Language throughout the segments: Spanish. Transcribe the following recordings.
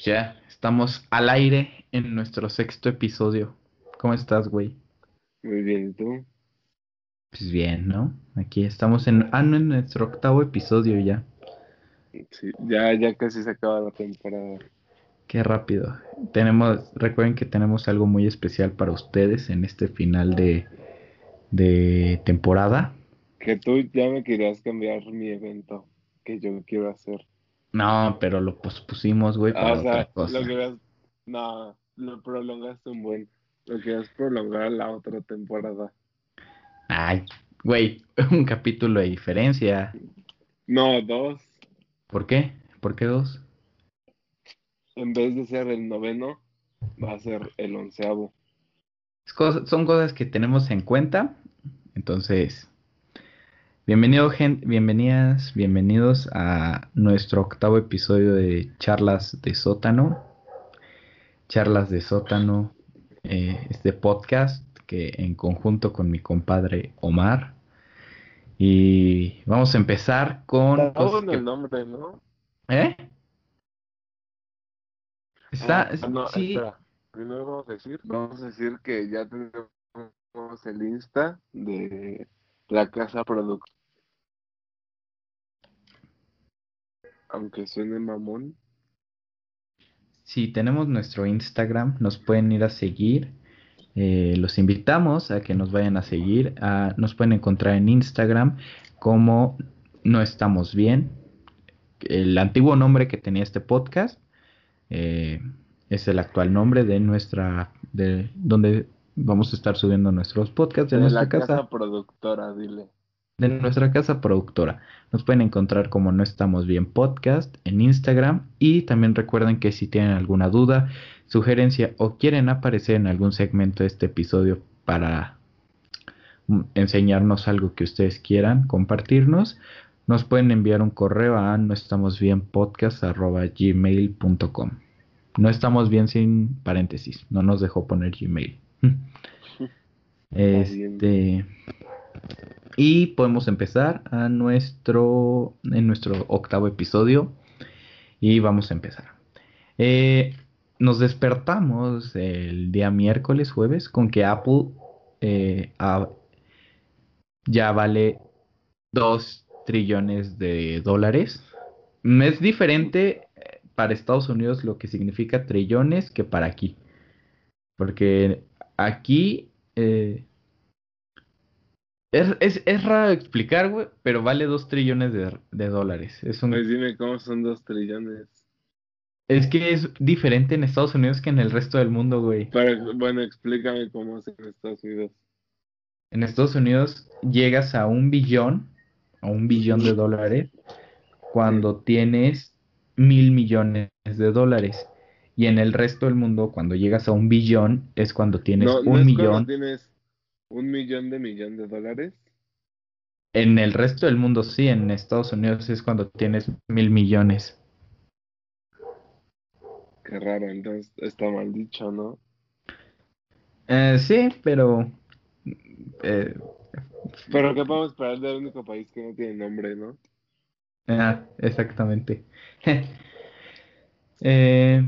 pues ya estamos al aire en nuestro sexto episodio. ¿Cómo estás, güey? Muy bien, ¿y tú? Pues bien, ¿no? Aquí estamos en, ah, no, en nuestro octavo episodio ya. Sí, ya, ya casi se acaba la temporada. Qué rápido. Tenemos, recuerden que tenemos algo muy especial para ustedes en este final de, de temporada. Que tú ya me querías cambiar mi evento que yo quiero hacer. No, pero lo pospusimos, güey, Ah, para o sea, otra cosa. lo querías, no, lo prolongaste un buen. Lo querías prolongar a la otra temporada. Ay, güey, un capítulo de diferencia. No, dos. ¿Por qué? ¿Por qué dos? En vez de ser el noveno, va a ser el onceavo. Es cosa- son cosas que tenemos en cuenta. Entonces, bienvenido, gente, bienvenidas, bienvenidos a nuestro octavo episodio de Charlas de Sótano. Charlas de Sótano, eh, este podcast que en conjunto con mi compadre Omar. Y vamos a empezar con Está cosas bueno que- el nombre, ¿no? ¿Eh? Está, Ah, no, sí, espera. Primero vamos a decir, vamos a decir que ya tenemos el Insta de la casa productora. Aunque suene mamón. Sí, tenemos nuestro Instagram, nos pueden ir a seguir. Eh, los invitamos a que nos vayan a seguir. Ah, nos pueden encontrar en Instagram como No Estamos Bien. El antiguo nombre que tenía este podcast eh, es el actual nombre de nuestra, de donde vamos a estar subiendo nuestros podcasts de, De nuestra la casa casa productora, dile. De nuestra casa productora. Nos pueden encontrar como No Estamos Bien Podcast en Instagram y también recuerden que si tienen alguna duda, sugerencia o quieren aparecer en algún segmento de este episodio para mm, enseñarnos algo que ustedes quieran compartirnos, nos pueden enviar un correo a no estamos bien gmail.com. No estamos bien sin paréntesis, no nos dejó poner Gmail. Este y podemos empezar a nuestro en nuestro octavo episodio y vamos a empezar. Eh, nos despertamos el día miércoles, jueves, con que Apple eh, ya vale 2 trillones de dólares. Es diferente eh, para Estados Unidos lo que significa trillones que para aquí. Porque aquí es, es, es raro explicar, güey, pero vale 2 trillones de, de dólares. Es un, Pues dime cómo son dos trillones. es que es diferente en Estados Unidos que en el resto del mundo, güey. Pero bueno, explícame cómo es en Estados Unidos. En Estados Unidos llegas a un billón, a un billón de dólares, cuando tienes mil millones de dólares. Y en el resto del mundo, cuando llegas a un billón, es cuando tienes No, no un es cuando millón. tienes un millón de millón de dólares. En el resto del mundo, sí, en Estados Unidos es cuando tienes mil millones. Qué raro, entonces está mal dicho, ¿no? Eh, sí, pero eh, Pero ¿qué podemos esperar del único país que no tiene nombre, no? Ah, exactamente. Eh,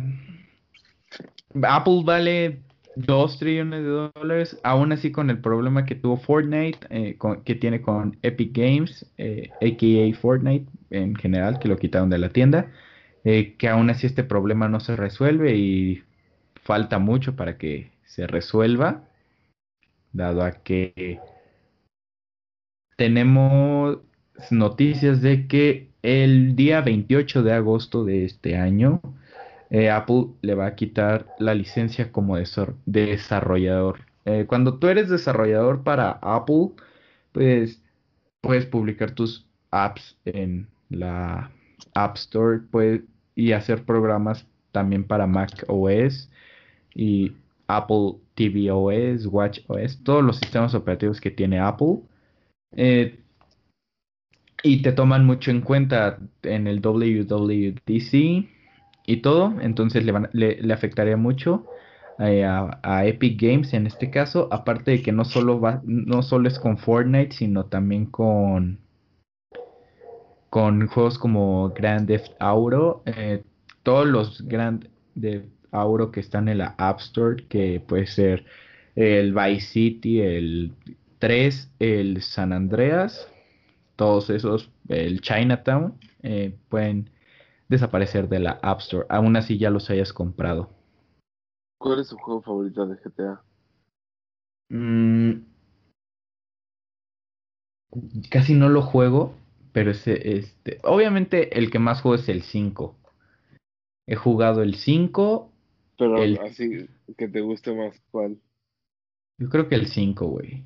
Apple vale 2 trillones de dólares, aún así con el problema que tuvo Fortnite, eh, con- que tiene con Epic Games, eh, aka Fortnite en general, que lo quitaron de la tienda, eh, que aún así este problema no se resuelve y falta mucho para que se resuelva, dado a que tenemos noticias de que el día 28 de agosto de este año, eh, Apple le va a quitar la licencia como desarrollador. Eh, cuando tú eres desarrollador para Apple, pues puedes publicar tus apps en la App Store y hacer programas también para Mac OS y Apple TV OS, Watch OS, todos los sistemas operativos que tiene Apple. Eh, y te toman mucho en cuenta en el WWDC y todo, entonces le, van- le, le afectaría mucho eh, a, a Epic Games en este caso, aparte de que no solo va, no solo es con Fortnite, sino también con con juegos como Grand Theft Auto, eh, todos los Grand de Auro que están en la App Store, que puede ser el Vice City, el 3, el San Andreas, todos esos, el Chinatown, eh, pueden desaparecer de la App Store, aún así ya los hayas comprado. ¿Cuál es su juego favorito de GTA? Mm, casi no lo juego, pero ese, este, obviamente el que más juego es el 5. He jugado el 5. Pero El- así que te guste más, ¿cuál? Yo creo que el 5, güey.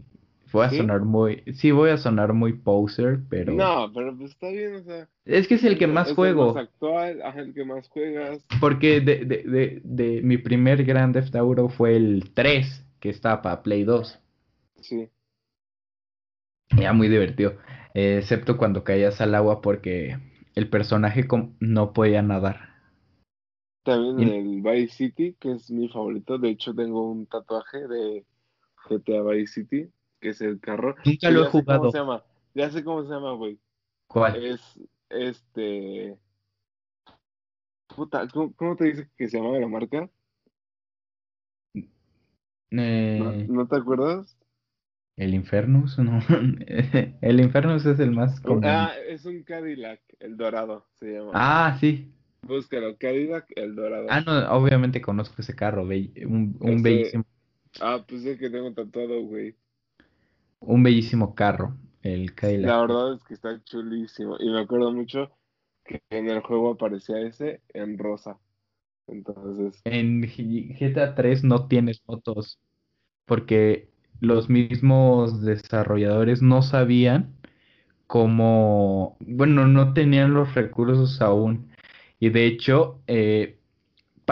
Voy a ¿Sí? sonar muy, sí, voy a sonar muy poser, pero No, pero pues está bien, o sea. es que es el que más es juego. el más actual, el que más juegas. Porque de, de, de, de mi primer Grand Theft Auto fue el 3, que estaba para Play 2. Sí. Era muy divertido. eh, excepto cuando caías al agua porque el personaje no podía nadar. También Y- el Vice City, que es mi favorito. De hecho, tengo un tatuaje de GTA Vice City, que es el carro. Nunca lo he sé cómo jugado. se llama. Ya sé cómo se llama, güey. ¿Cuál? Es este. Puta, ¿cómo, cómo te dice que se llama la marca? ¿No, Eh, no te acuerdas? ¿El Infernus? No. El Infernus es el más común. Ah, es un Cadillac, el dorado se llama. Ah, sí. Búscalo, Cadillac, el dorado. Ah, no, obviamente conozco ese carro, un, un Ese- bellísimo, Ah, pues es que tengo tatuado, güey. Un bellísimo carro, el Cadillac. La verdad es que está chulísimo. Y me acuerdo mucho que en el juego aparecía ese en rosa. Entonces, En GTA 3 no tienes motos porque los mismos desarrolladores no sabían cómo, bueno, no tenían los recursos aún. Y de hecho, eh,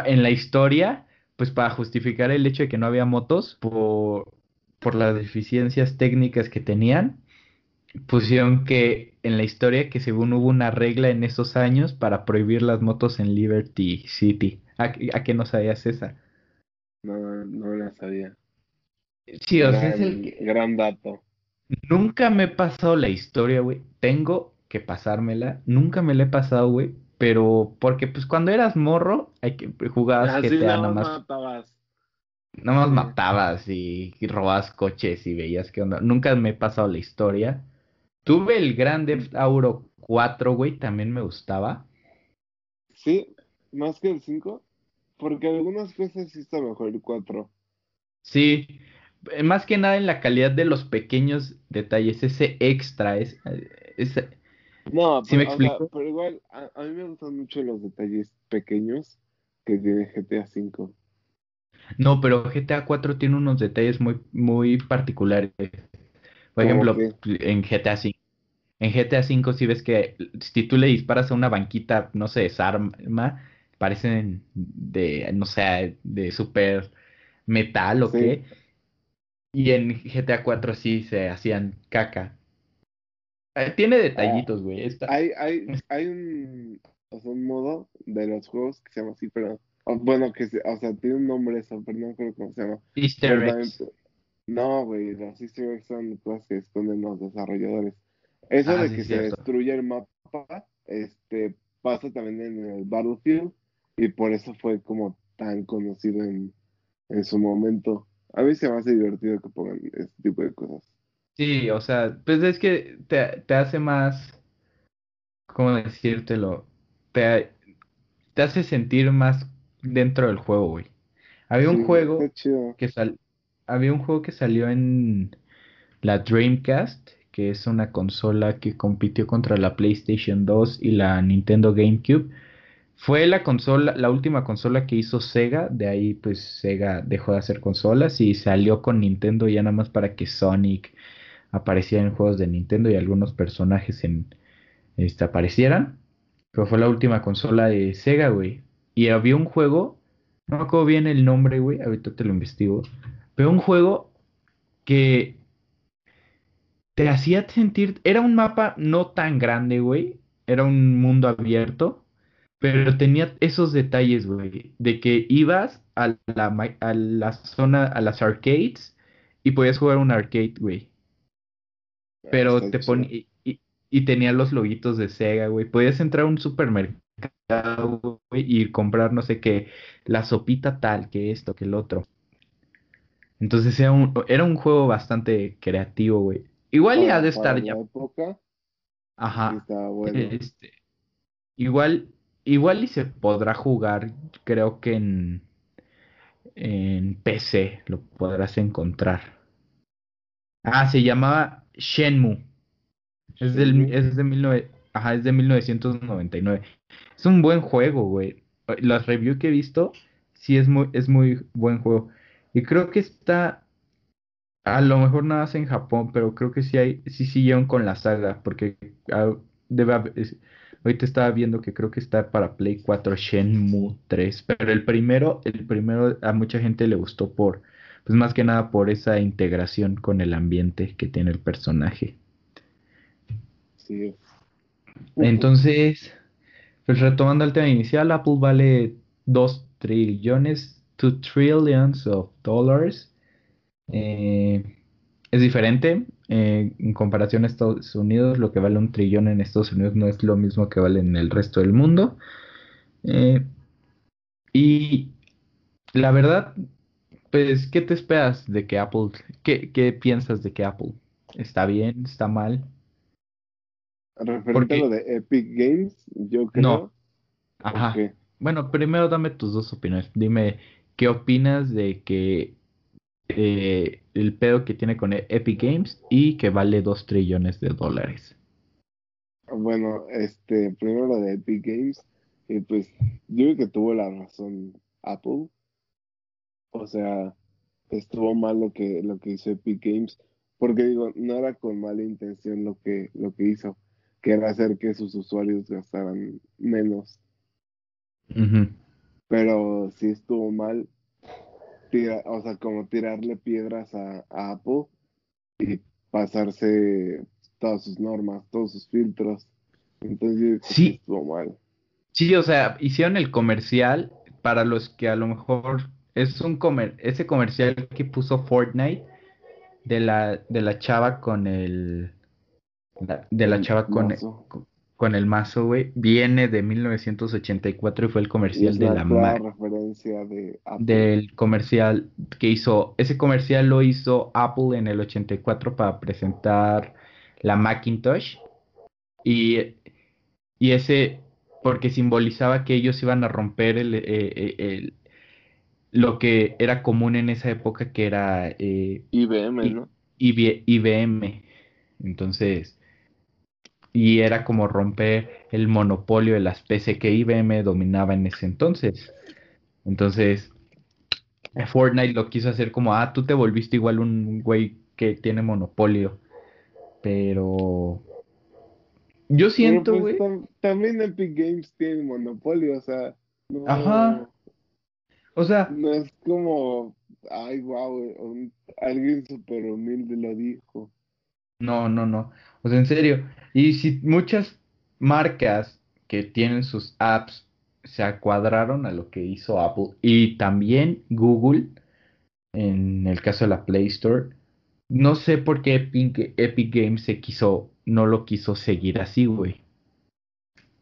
en la historia, pues para justificar el hecho de que no había motos por, por las deficiencias técnicas que tenían, pusieron que en la historia que según hubo una regla en esos años para prohibir las motos en Liberty City. ¿A, a qué no sabías esa? no, no la sabía. Sí, o sea, es el gran dato. Nunca me he pasado la historia, güey. Tengo que pasármela. Nunca me la he pasado, güey. Pero porque pues cuando eras morro, hay que jugabas Así GTA nada más, matabas. Nada más Sí. matabas y, y robabas coches y veías qué onda. Nunca me he pasado la historia. Tuve el Grand Theft Auto 4, güey, también me gustaba. Sí, más que el 5. Porque algunas cosas sí está mejor el 4. Sí, eh, más que nada en la calidad de los pequeños detalles, ese extra, es, ese- No, ¿Sí me pero, sea, explico? pero igual, a, a mí me gustan mucho los detalles pequeños que tiene GTA 5. No, pero GTA 4 tiene unos detalles muy, muy particulares. Por ¿Cómo ejemplo, en GTA 5. En GTA 5 si ves que si tú le disparas a una banquita, no se desarma, parecen de, no sé, de super metal o Sí. qué. Y en GTA 4 sí se hacían caca. Eh, Tiene detallitos, güey. Hay, hay, hay un, o sea, un modo de los juegos que se llama así, pero, o- bueno, que se, o sea, tiene un nombre eso, pero no creo cómo se llama. Easter eggs. no, güey, los easter eggs son cosas que esconden los desarrolladores. Eso Ah, de sí, que se cierto. destruye el mapa, este, pasa también en el Battlefield, y por eso fue como tan conocido en, en su momento. A mí se me hace divertido que pongan este tipo de cosas. Sí, o sea, pues es que te, te hace más, ¿cómo decírtelo? Te, te hace sentir más dentro del juego, güey. Había un juego que sal, había un juego que salió en la Dreamcast, que es una consola que compitió contra la PlayStation 2 y la Nintendo GameCube. Fue la consola, la última consola que hizo Sega, de ahí pues Sega dejó de hacer consolas y salió con Nintendo ya nada más para que Sonic apareciera en juegos de Nintendo y algunos personajes en este aparecieran. Pero fue la última consola de Sega, güey. Y había un juego, no me acuerdo bien el nombre, güey, ahorita te lo investigo. Pero un juego que te hacía sentir, era un mapa no tan grande, güey. Era un mundo abierto, pero tenía esos detalles, güey, de que ibas a la, a la zona, a las arcades y podías jugar un arcade, güey. Pero te ponía y, y- tenía los loguitos de Sega, güey. Podías entrar a un supermercado mercado y comprar no sé qué, la sopita tal, que esto, que el otro. Entonces era un, era un juego bastante creativo, güey. Igual ya de estar ya. época, Ajá. Este, igual, igual y se podrá jugar, creo que en, en PC lo podrás encontrar. Ah, se llamaba Shenmue. Es, del, es, de Ajá, es de 1999. Es un buen juego, güey. Las reviews que he visto, sí es muy, es muy buen juego. Y creo que está, a lo mejor nada más en Japón, pero creo que sí hay, sí siguieron con la saga, porque ah, debe ahorita estaba viendo que creo que está para Play 4 Shenmue 3, pero el primero, el primero a mucha gente le gustó por, pues más que nada por esa integración con el ambiente que tiene el personaje. Sí. Entonces, pues retomando el tema inicial, Apple vale 2 trillones, 2 trillions of dollars. Eh, es diferente eh, en comparación a Estados Unidos. Lo que vale un trillón en Estados Unidos no es lo mismo que vale en el resto del mundo. Eh, y la verdad, pues, ¿qué te esperas de que Apple, qué, qué piensas de que Apple? ¿Está bien? ¿Está mal? Referente a lo de Epic Games, yo creo. No. Ajá. Bueno, primero dame tus dos opiniones. Dime, ¿qué opinas de que eh, el pedo que tiene con Epic Games y que vale 2 trillones de dólares? Bueno, este, primero lo de Epic Games, y pues yo creo que tuvo la razón Apple. O sea, estuvo mal lo que, lo que hizo Epic Games, porque digo, no era con mala intención lo que, lo que hizo que era hacer que sus usuarios gastaran menos. Pero si estuvo mal, o sea, como tirarle piedras a, Apple y pasarse todas sus normas, todos sus filtros. Entonces sí. estuvo mal. Sí, o sea, hicieron el comercial para los que a lo mejor es un comer ese comercial que puso Fortnite de la de la chava con el de la chava con, con el mazo, güey, viene de 1984 y fue el comercial de la referencia de del comercial que hizo, ese comercial lo hizo Apple en el 84 para presentar la Macintosh y, y ese porque simbolizaba que ellos iban a romper el, eh, eh, lo que era común en esa época que era eh, IBM, ¿no? IBM. Entonces, y era como romper el monopolio de las PC que IBM dominaba en ese entonces. Entonces, Fortnite lo quiso hacer como, ah, tú te volviste igual un güey que tiene monopolio. Pero yo siento, pues, güey. también Epic Games tiene monopolio, o sea. Ajá. O sea. No es como, ay, wow, alguien súper humilde lo dijo. No, no, no. O sea, en serio. Y si muchas marcas que tienen sus apps se acuadraron a lo que hizo Apple y también Google, en el caso de la Play Store, no sé por qué Epic, Games se quiso, no lo quiso seguir así, güey.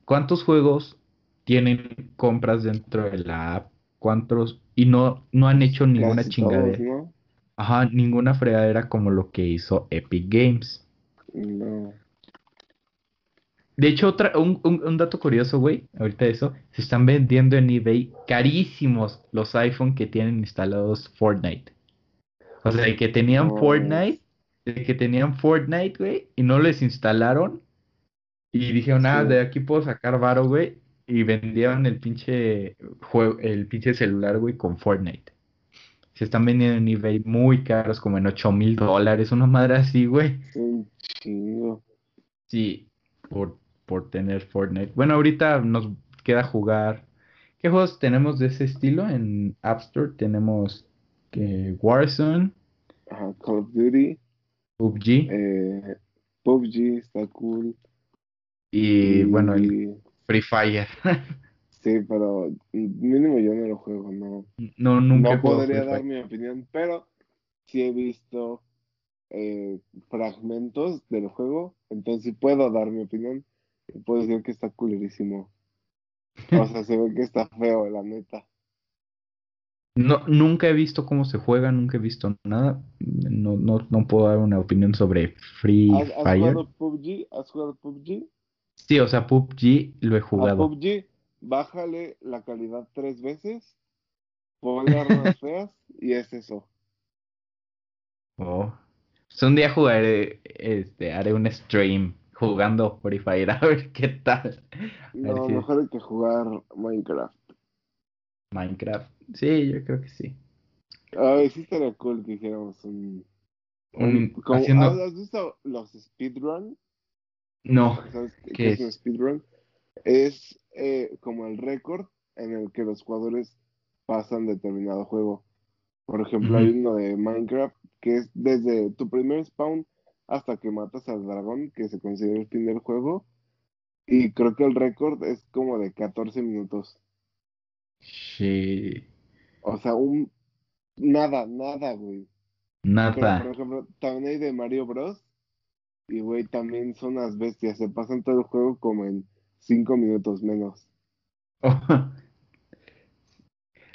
¿Cuántos juegos tienen compras dentro de la app? ¿Cuántos? Y no, no han hecho ninguna chingadera. Ajá, ninguna fregadera como lo que hizo Epic Games. No. De hecho, otra, un, un, dato curioso, güey, ahorita eso, se están vendiendo en eBay carísimos los iPhone que tienen instalados Fortnite. O sea, que tenían Fortnite, que tenían Fortnite, güey, y no les instalaron. Y dijeron, ah, de aquí puedo sacar varo, güey. Y vendieron el pinche juego, el pinche celular, güey, con Fortnite. Se están vendiendo en eBay muy caros, como en 8 mil dólares, una madre así, güey. Sí, por, por tener Fortnite. Bueno, ahorita nos queda jugar. ¿Qué juegos tenemos de ese estilo en App Store? Tenemos que Warzone, Call of Duty, PUBG. Eh, PUBG está cool. Y, bueno, el Free Fire. sí, pero mínimo yo no lo juego, no. No, nunca. No podría dar mi opinión, pero sí he visto eh, fragmentos del juego, entonces puedo dar mi opinión. Puedo decir que está culerísimo. O sea, se ve que está feo, la neta. No, nunca he visto cómo se juega, nunca he visto nada. No, no, no puedo dar una opinión sobre Free ¿Has, has Fire. jugado PUBG? ¿Has jugado PUBG? Sí, o sea, PUBG lo he A jugado. PUBG, bájale la calidad tres veces, ponle armas feas y es eso. Oh. Pues un día jugaré, este, haré un stream jugando Free Fire a ver qué tal. A No, si mejor hay que jugar Minecraft. Minecraft. Sí, yo creo que sí. Ay, sí estaría cool que hiciéramos un... un Un- como- haciendo- ¿has, visto los speedrun? No, ¿Sabes qué, ¿Qué qué es un speedrun? Es eh, como el récord en el que los jugadores pasan determinado juego. Por ejemplo, hay uno de Minecraft que es desde tu primer spawn hasta que matas al dragón, que se considera el fin del juego. Y creo que el récord es como de 14 minutos. sí, O sea, un... Nada, nada, güey. Pero, nada. por ejemplo, también hay de Mario Bros. Y, güey, también son unas bestias. Se pasan todo el juego como en 5 minutos menos.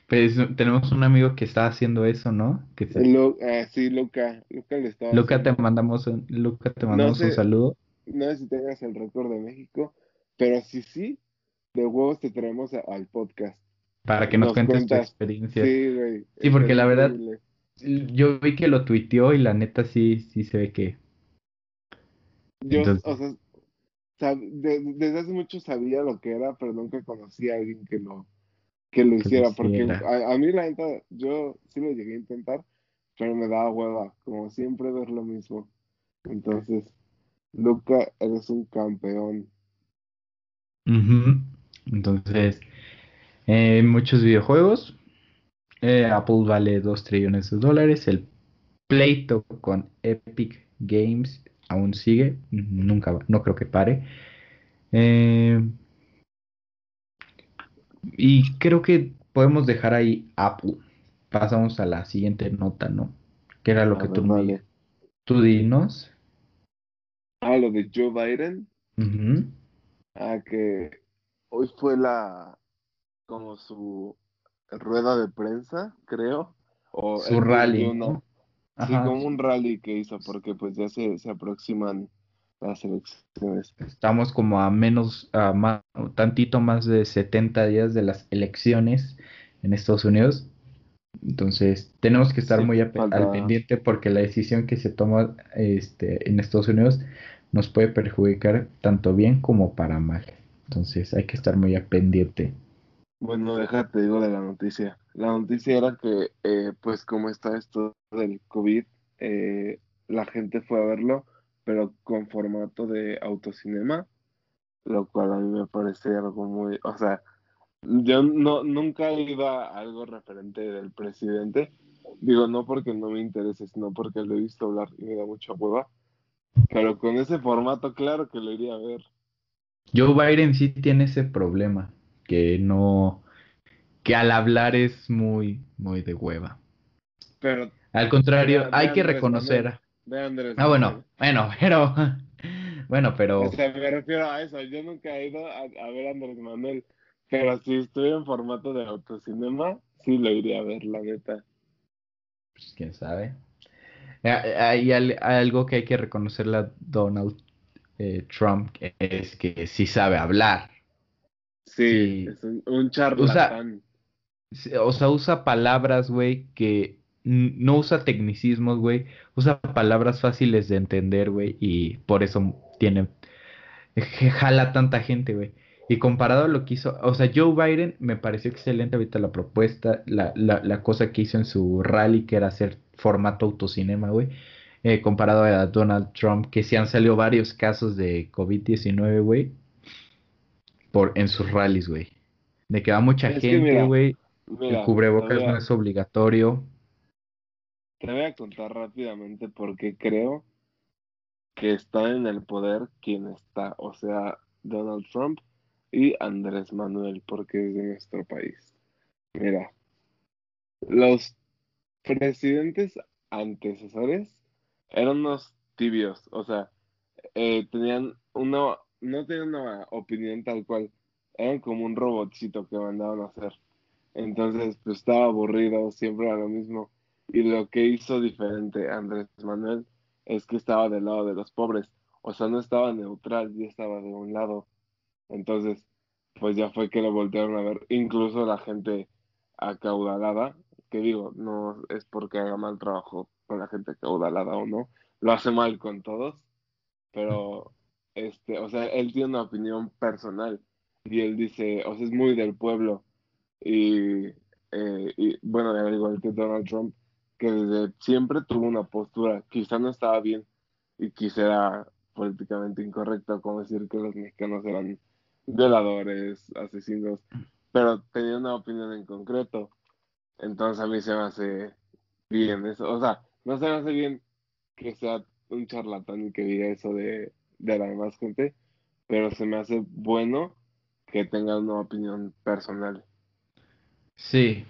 Pues tenemos un amigo que está haciendo eso, ¿no? Que se- Lu- ah, sí, Luca. Luca le estaba Luca, te mandamos un, Luca, te No mandamos un saludo no sé si tengas el récord de México, pero si sí, de huevos te traemos a- al podcast. para que nos Nos cuentes tu experiencia. Sí, güey. Sí, porque la verdad, yo vi que lo tuiteó y la neta sí, sí se ve que. Yo, Entonces, o sea, de- desde hace mucho sabía lo que era, pero nunca conocí a alguien que lo, que lo hiciera, porque a, a mí la neta, yo sí lo llegué a intentar, pero me daba hueva, como siempre ver lo mismo. Entonces, Luca, eres un campeón. Entonces, eh, muchos videojuegos. eh, Apple vale 2 trillones de dólares. El pleito con Epic Games aún sigue. Nunca, va- no creo que pare. Eh, y creo que podemos dejar ahí Apple. Pasamos a la siguiente nota, ¿no? Que era lo A que ver, tú me dale. tú dinos. Ah, lo de Joe Biden, Ujú. ah, que hoy fue la, como su rueda de prensa, creo, o Su rally, dio ¿no? Sí, Ajá. como un rally que hizo, porque pues ya se, se aproximan las elecciones. Estamos como a menos, a más, tantito más de 70 días de las elecciones en Estados Unidos. Entonces, tenemos que estar Sí, muy al pendiente porque la decisión que se toma este, en Estados Unidos nos puede perjudicar tanto bien como para mal. Entonces, hay que estar muy a pendiente. Bueno, déjate digo de la noticia. La noticia era que, eh, pues como está esto del COVID, eh, la gente fue a verlo, pero con formato de autocinema, lo cual a mí me parece algo muy, o sea, yo no, nunca ido a algo referente del presidente, digo, no porque no me interese, sino porque lo he visto hablar y me da mucha hueva, pero con ese formato, claro que lo iría a ver. Joe Biden sí tiene ese problema, que no, que al hablar es muy, muy de hueva. Pero Al contrario, hay que Andrés reconocer. Manuel. a Andrés Ah, bueno, bueno, pero, bueno, pero, O sea, me refiero a eso. Yo nunca he ido a, a ver a Andrés Manuel. Pero si estuviera en formato de autocinema, sí lo iría a ver, la neta. pues, quién sabe. Eh, Hay al- algo que hay que reconocerle a Donald eh, Trump, es que sí sabe hablar. Sí, Sí. es un, un charlatán. O sea, usa palabras, güey, que no usa tecnicismos, güey. Usa palabras fáciles de entender, güey, y por eso tiene, jala tanta gente, güey. Y comparado a lo que hizo, o sea, Joe Biden me pareció excelente ahorita la propuesta, la, la, la cosa que hizo en su rally, que era hacer formato autocinema, güey. eh, comparado a Donald Trump, que se han salido varios casos de COVID-19, güey, por, en sus rallies, güey. De que va mucha Es gente, güey. Mira, El cubrebocas a- no es obligatorio. Te voy a contar rápidamente porque creo que está en el poder quien está, o sea, Donald Trump y Andrés Manuel, porque es de nuestro país. Mira, los presidentes antecesores eran unos tibios, o sea, eh, tenían una, no tenían una opinión tal cual. eran como un robotcito que mandaban a hacer. Entonces, pues estaba aburrido, siempre era lo mismo. Y lo que hizo diferente Andrés Manuel es que estaba del lado de los pobres. O sea, no estaba neutral, ya estaba de un lado. Entonces, pues ya fue que lo voltearon a ver. Incluso la gente acaudalada, que digo, no es porque haga mal trabajo con la gente acaudalada o no, lo hace mal con todos, pero, este, o sea, él tiene una opinión personal y él dice, o sea, es muy del pueblo y, eh, y bueno, al igual que Donald Trump, que desde siempre tuvo una postura, quizá no estaba bien y quizá era políticamente incorrecto como decir que los mexicanos eran violadores, asesinos, pero tenía una opinión en concreto. Entonces a mí se me hace bien eso. O sea, no se me hace bien que sea un charlatán y que diga eso de, de la demás gente, pero se me hace bueno que tenga una opinión personal. Sí.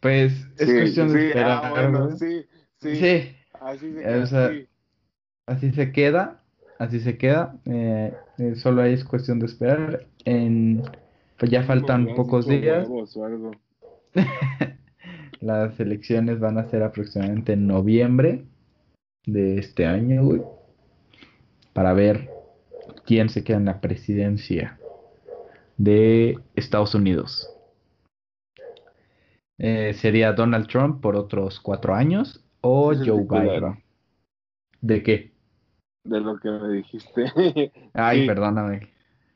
Pues es cuestión de esperar. Ah, sí, sí, Así se queda. Así se queda. Así se queda. Eh, eh, solo es cuestión de esperar. En, pues ya faltan pocos días. Las elecciones van a ser aproximadamente en noviembre de este año, güey. Para ver quién se queda en la presidencia de Estados Unidos. Eh, sería Donald Trump por otros cuatro años o Joe Biden. ¿De qué? De lo que me dijiste. Ay, perdóname.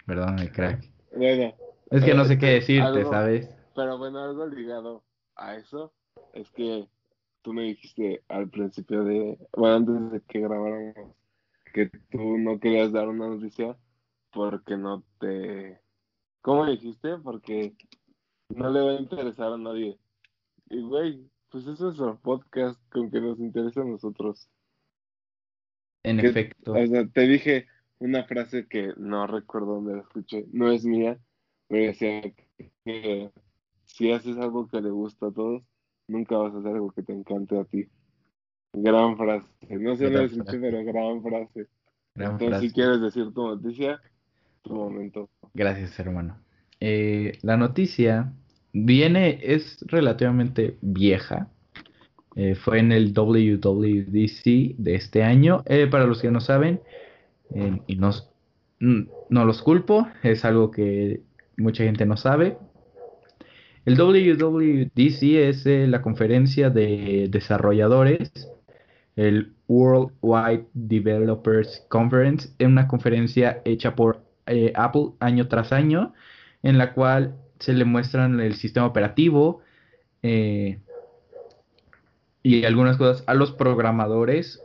Perdóname, crack. Bueno. Es que no sé qué este, decirte, ¿sabes? Pero bueno, algo ligado a eso es que tú me dijiste al principio de, bueno, antes de que grabáramos, que tú no querías dar una noticia porque no te... ¿Cómo dijiste? Porque no le va a interesar a nadie. Y güey, pues eso es un podcast con que nos interesa a nosotros. En efecto. O sea, te dije una frase que no recuerdo dónde la escuché, no es mía, pero decía que si haces algo que le gusta a todos, nunca vas a hacer algo que te encante a ti. Gran frase. No sé dónde la escuché, pero gran frase. Entonces, si quieres decir tu noticia, Gracias, hermano. Eh, la noticia viene, es relativamente vieja. Eh, fue en el WWDC de este año. Eh, para los que no saben, y no, no los culpo, es algo que mucha gente no sabe. El WWDC es la conferencia de desarrolladores, el Worldwide Developers Conference, es una conferencia hecha por Apple año tras año, en la cual se le muestran el sistema operativo eh, y algunas cosas a los programadores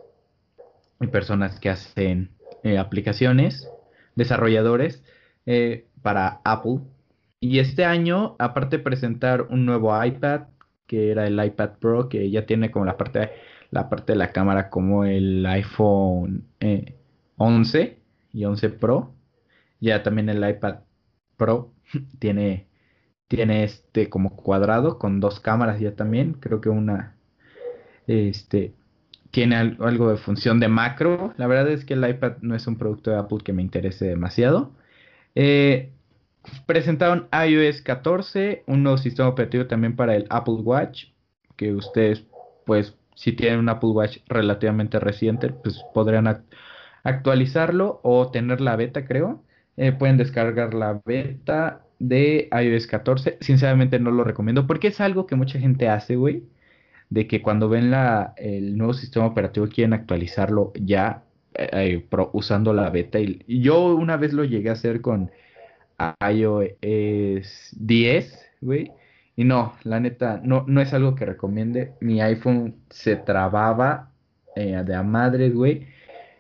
y personas que hacen eh, aplicaciones, desarrolladores eh, para Apple. Y este año, aparte de presentar un nuevo iPad, que era el iPad Pro, que ya tiene como la parte, la parte de la cámara como el iPhone 11 y 11 Pro, ya también el iPad Pro tiene tiene este como cuadrado con dos cámaras ya también. Creo que una este tiene algo de función de macro. La verdad es que el iPad no es un producto de Apple que me interese demasiado. Eh, presentaron iOS 14, un nuevo sistema operativo también para el Apple Watch, que ustedes, pues, si tienen un Apple Watch relativamente reciente, pues podrían actualizarlo o tener la beta, creo. Eh, pueden descargar la beta de iOS 14. Sinceramente no lo recomiendo porque es algo que mucha gente hace, güey. De que cuando ven la, el nuevo sistema operativo quieren actualizarlo ya eh, eh, usando la beta. Y, yo una vez lo llegué a hacer con iOS 10, güey. Y no, la neta, no, no es algo que recomiende. Mi iPhone se trababa de a madres, güey.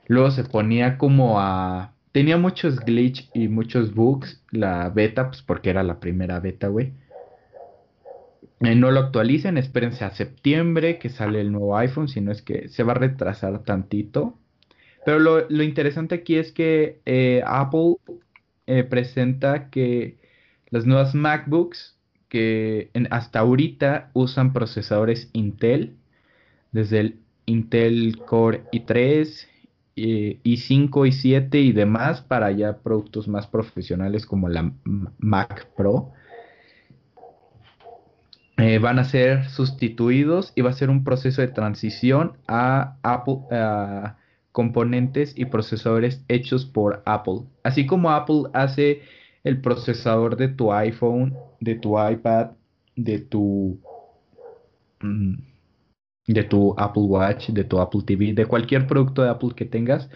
Luego se ponía como a Tenía muchos glitch y muchos bugs la beta, pues porque era la primera beta, güey. Eh, no lo actualicen, espérense a septiembre que sale el nuevo iPhone, si no es que se va a retrasar tantito. Pero lo, interesante aquí es que eh, Apple eh, presenta que las nuevas MacBooks que hasta ahorita usan procesadores Intel, desde el Intel Core i3, eh, i5, i7 y demás para ya productos más profesionales como la Mac Pro. Eh, van a ser sustituidos y va a ser un proceso de transición a componentes y procesadores hechos por Apple. Así como Apple hace el procesador de tu iPhone, de tu iPad, de tu mm, de tu Apple Watch, de tu Apple TV, de cualquier producto de Apple que tengas.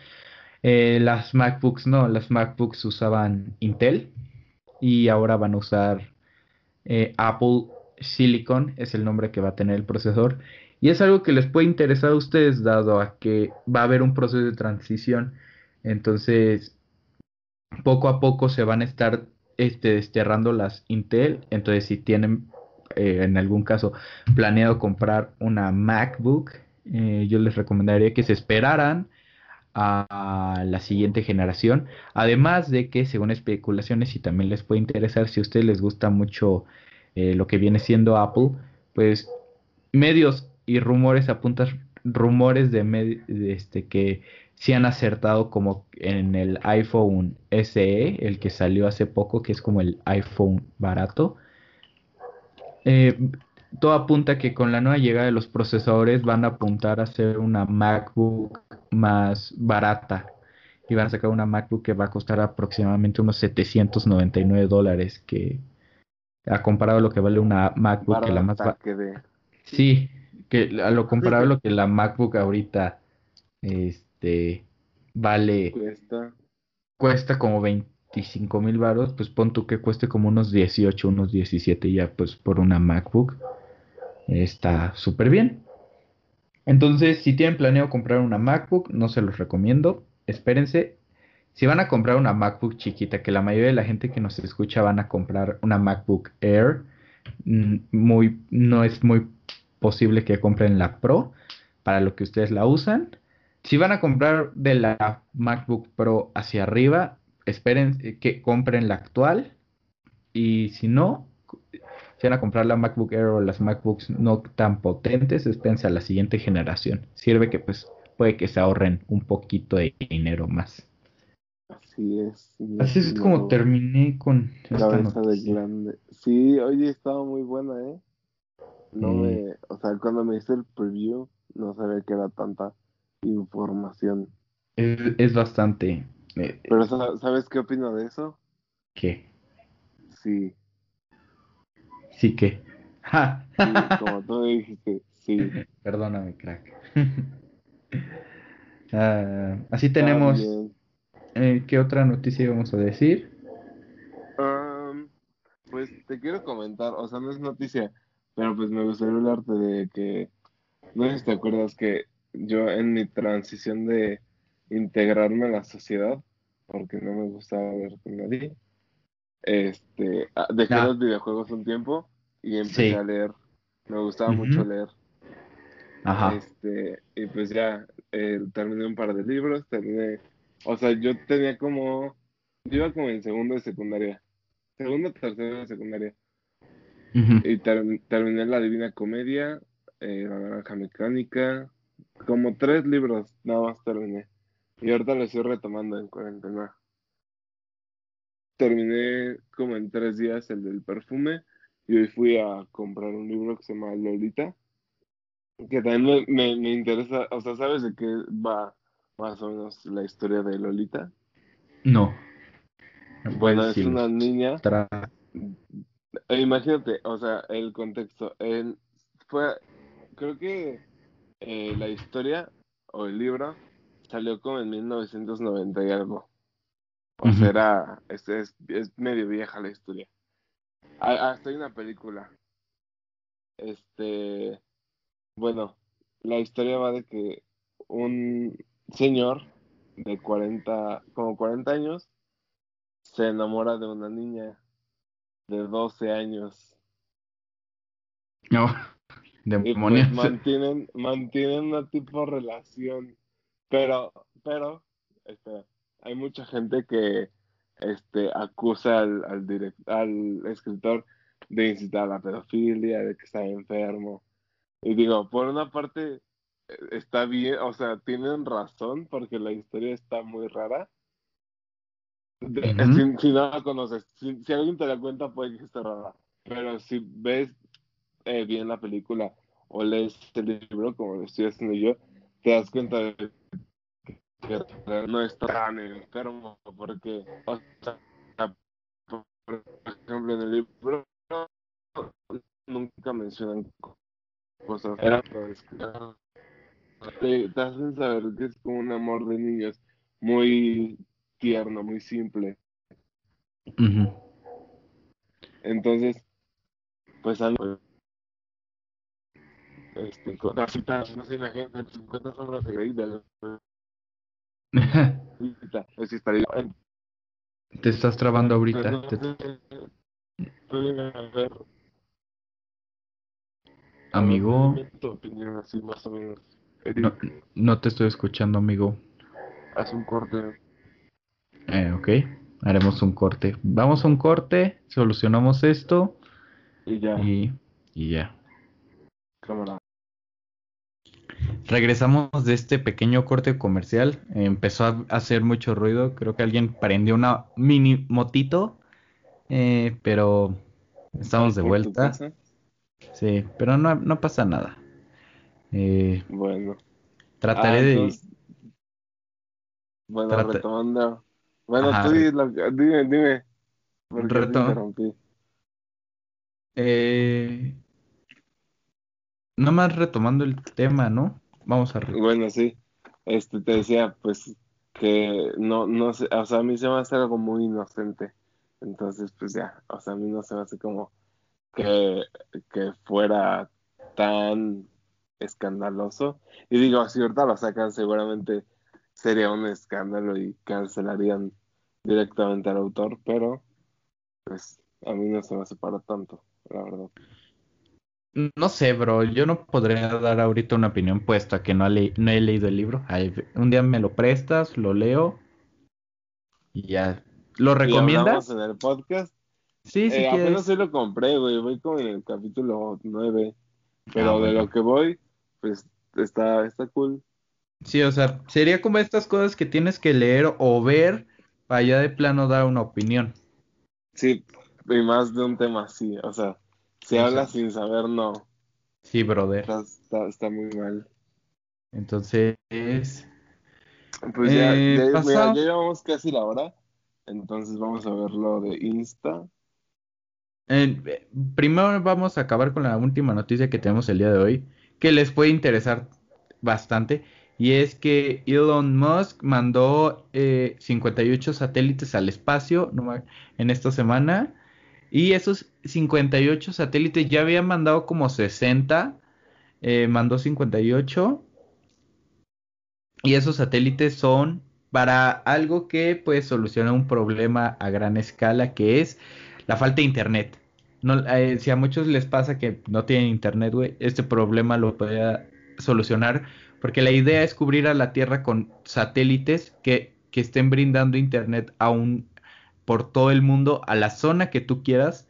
Eh, las MacBooks no, las MacBooks usaban Intel y ahora van a usar eh, Apple Silicon, es el nombre que va a tener el procesador. Y es algo que les puede interesar a ustedes dado a que va a haber un proceso de transición. Entonces, poco a poco se van a estar este, desterrando las Intel. Entonces, si tienen eh, en algún caso planeado comprar una MacBook, eh, yo les recomendaría que se esperaran a la siguiente generación. Además de que, según especulaciones, y también les puede interesar, si a ustedes les gusta mucho eh, lo que viene siendo Apple, pues medios y rumores apuntan rumores de, este que se han acertado como en el iPhone SE, el que salió hace poco, que es como el iPhone barato. Eh, todo apunta que con la nueva llegada de los procesadores van a apuntar a ser una MacBook más barata y van a sacar una MacBook que va a costar aproximadamente unos 799 dólares que ha comparado a lo que vale una MacBook que la más sí que a lo comparado a lo que la MacBook ahorita este vale cuesta. cuesta como 25 mil baros pues pon tú que cueste como unos 18 unos 17 ya pues por una MacBook está súper bien. Entonces si tienen planeado comprar una MacBook no se los recomiendo. Espérense. Si van a comprar una MacBook chiquita, que la mayoría de la gente que nos escucha van a comprar una MacBook Air, mm, muy, no es muy posible que compren la Pro para lo que ustedes la usan. Si van a comprar de la MacBook Pro hacia arriba, esperen que compren la actual. Y si no, si van a comprar la MacBook Air o las MacBooks no tan potentes, espérense a la siguiente generación. Sirve que pues puede que se ahorren un poquito de dinero más. Así es. Así es como terminé con esta de grande. Sí, oye, estaba muy buena, ¿eh? No mm. me, o sea, cuando me hice el preview, no sabía que era tanta información. Es, bastante. Eh, Pero ¿sabes qué opino de eso? ¿Qué? Sí. Sí que. como tú dijiste, sí. Perdóname, crack. Ah, así tenemos eh, ¿Qué otra noticia íbamos a decir? pues te quiero comentar, o sea, no es noticia, pero pues me gustaría hablarte de que, no sé si te acuerdas que yo en mi transición de integrarme a la sociedad, porque no me gustaba ver con nadie, este, ah, dejé los videojuegos un tiempo y empecé a leer. Me gustaba mucho leer. Ajá. Este, y pues ya eh, terminé un par de libros, terminé o sea, yo tenía como. Yo iba como en segundo de secundaria. Segundo, tercero de secundaria. Y terminé La Divina Comedia, eh, La Naranja Mecánica. Como tres libros, nada más terminé. Y ahorita lo estoy retomando en cuarentena. Terminé como en tres días el del perfume. Y hoy fui a comprar un libro que se llama Lolita. Que también me, me interesa. O sea, ¿sabes de qué va? más o menos la historia de Lolita? No. Bueno, es una niña. Eh, imagínate, o sea, el contexto. fue, creo que eh, la historia o el libro salió como en 1990 y algo. O sea, era, es, es, es, medio vieja la historia. Hasta hay una película. Este, bueno, la historia va de que un, señor de 40, como 40 años, se enamora de una niña de 12 años. No, y pues mantienen, mantienen una tipo de relación. Pero, pero, espera, hay mucha gente que este acusa al, al, al escritor de incitar a la pedofilia, de que está enfermo. Y digo, por una parte, está bien, o sea, tienen razón porque la historia está muy rara. De- si, si no la conoces, si, si alguien te la cuenta puede que esté rara, pero si ves eh, bien la película o lees el libro como lo estoy haciendo yo, te das cuenta de que no está tan enfermo porque, o sea, por ejemplo, en el libro nunca mencionan cosas raras, te, te hacen saber que es como un amor de niños muy tierno, muy simple. Ujú. Entonces, pues a mí, pues, este, con las citas, no sé, la gente, 50 sombras de Grey de la cita, pues sí estaría bien. Te estás trabando Pues ahorita. hacer, Amigo, no te estoy escuchando, amigo. haz un corte Eh, ok, haremos un corte. Vamos a un corte, solucionamos esto y ya, y, y ya. cámara. Regresamos de este pequeño corte comercial. Empezó a hacer mucho ruido. Creo que alguien prendió una mini motito. eh, pero estamos de ¿Por tu vuelta. Sí, pero no, no pasa nada. Eh, Bueno. trataré Ah, de... bueno, Trata- retomando. Bueno, Ajá. tú dime, dime. Porque te Reto- interrumpí. Eh, nomás retomando el tema, ¿no? Vamos a... Bueno, sí. Este te decía, pues, que no, no sé, o sea, a mí se me hace algo muy inocente. Entonces, pues ya, o sea, a mí no se me hace como que, que fuera tan escandaloso. Y digo, si ahorita lo sacan, seguramente sería un escándalo y cancelarían directamente al autor, pero pues a mí no se me hace para tanto, la verdad. No sé, bro, yo no podría dar ahorita una opinión puesto a que no, le- no he leído el libro. Ay, un día me lo prestas, lo leo y ya. ¿Lo recomiendas? en el podcast. Sí, si Eh, apenas hoy lo compré, güey, voy como en el capítulo 9, pero Ah, de bueno. lo que voy, pues está, está cool. Sí, o sea, sería como estas cosas que tienes que leer o ver para ya de plano dar una opinión. Sí, y más de un tema así, o sea, si O hablas sea. sin saber, no, Sí, brother. está, está, está muy mal. Entonces, Pues ya, Eh, ya, mira, pasado- ya llevamos casi la hora, entonces vamos a ver lo de Insta. eh, primero vamos a acabar con la última noticia que tenemos el día de hoy, que les puede interesar bastante, y es que Elon Musk mandó eh, 58 satélites al espacio en esta semana, y esos 58 satélites ya habían mandado como 60, eh, mandó 58, y esos satélites son para algo que puede solucionar un problema a gran escala, que es la falta de internet. No, eh, si a muchos les pasa que no tienen internet, güey, este problema lo podría solucionar, porque la idea es cubrir a la Tierra con satélites que, que estén brindando internet a un, por todo el mundo, a la zona que tú quieras,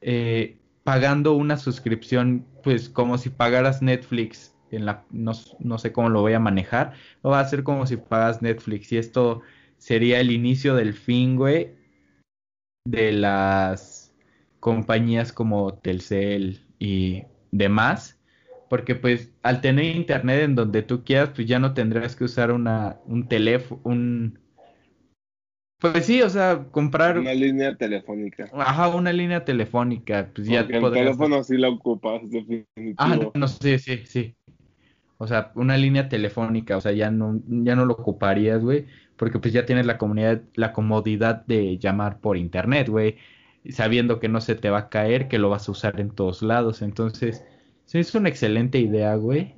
eh, pagando una suscripción, pues como si pagaras Netflix. En la, no, no sé cómo lo voy a manejar. Lo va a hacer como si pagas Netflix. Y esto sería el inicio del fin, güey, de las compañías como Telcel y demás. Porque pues al tener internet en donde tú quieras, pues ya no tendrás que usar una, un teléfono. Pues sí, o sea, comprar... Una línea telefónica. Ajá, una línea telefónica, pues ya Porque el podrías... teléfono sí lo ocupas, definitivo. Ah, no, sí, sí, sí. O sea, una línea telefónica, o sea, ya no, ya no lo ocuparías, güey, porque pues ya tienes la comunidad, la comodidad de llamar por internet, güey, sabiendo que no se te va a caer, que lo vas a usar en todos lados. Entonces, sí, es una excelente idea, güey.